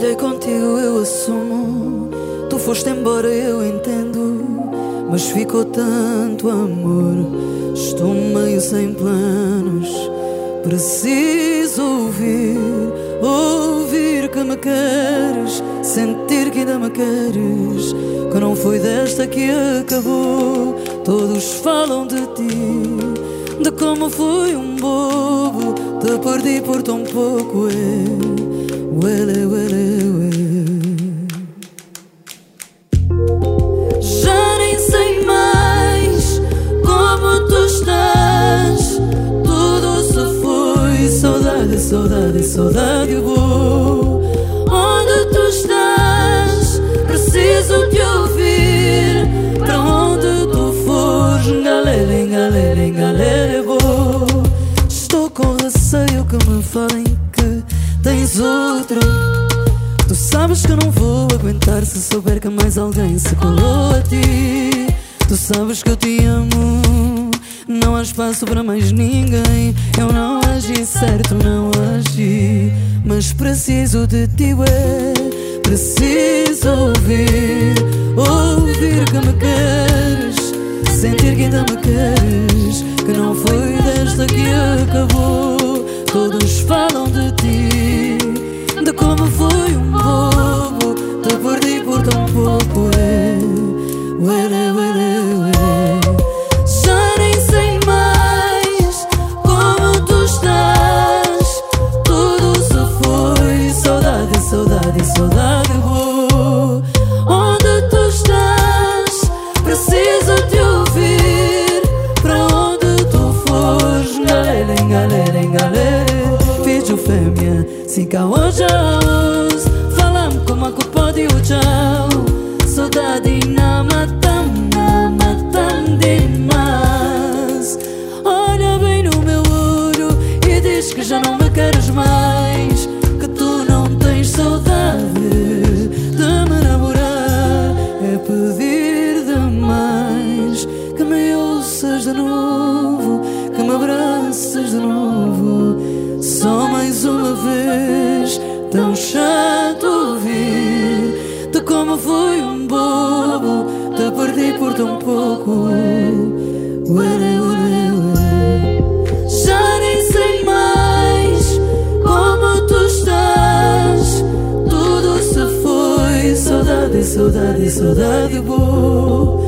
falhei contigo, eu assumo. Tu foste embora, eu entendo. Mas ficou tanto amor. Estou meio sem planos. Preciso ouvir, ouvir que me queres, sentir que ainda me queres. Que não foi desta que acabou. Todos falam de ti, de como fui um bobo. Te perdi por tão pouco. É, Saudade, saudade. Vou. Onde tu estás? Preciso te ouvir. Para onde tu fores? Galera, galera, galera. Estou com receio que me falem tens outro. Tu sabes que eu não vou aguentar se souber que mais alguém se colou a ti. Tu sabes que eu te amo, não há espaço para mais ninguém. Eu não agi certo, não agi, mas preciso de ti, ué. Preciso ouvir, ouvir que me queres, sentir que ainda me queres, que não foi desta que acabou. Todos falam de ti saudade, vou Onde tu estás? Preciso te ouvir. Para onde tu fores? Galera, galera, galera Vídeo fêmea Siga hoje Falam como a culpa de o tchau Saudade na matam, na matam demais. Olha bem no meu olho E diz que já não me queres mais ouças de novo Que me abraças de novo. Só mais uma vez Tão chato ouvir De como fui um bobo Te perdi por tão pouco. Ué, ué, ué. Já nem sei mais Como tu estás. Tudo se foi Saudade, saudade, saudade boa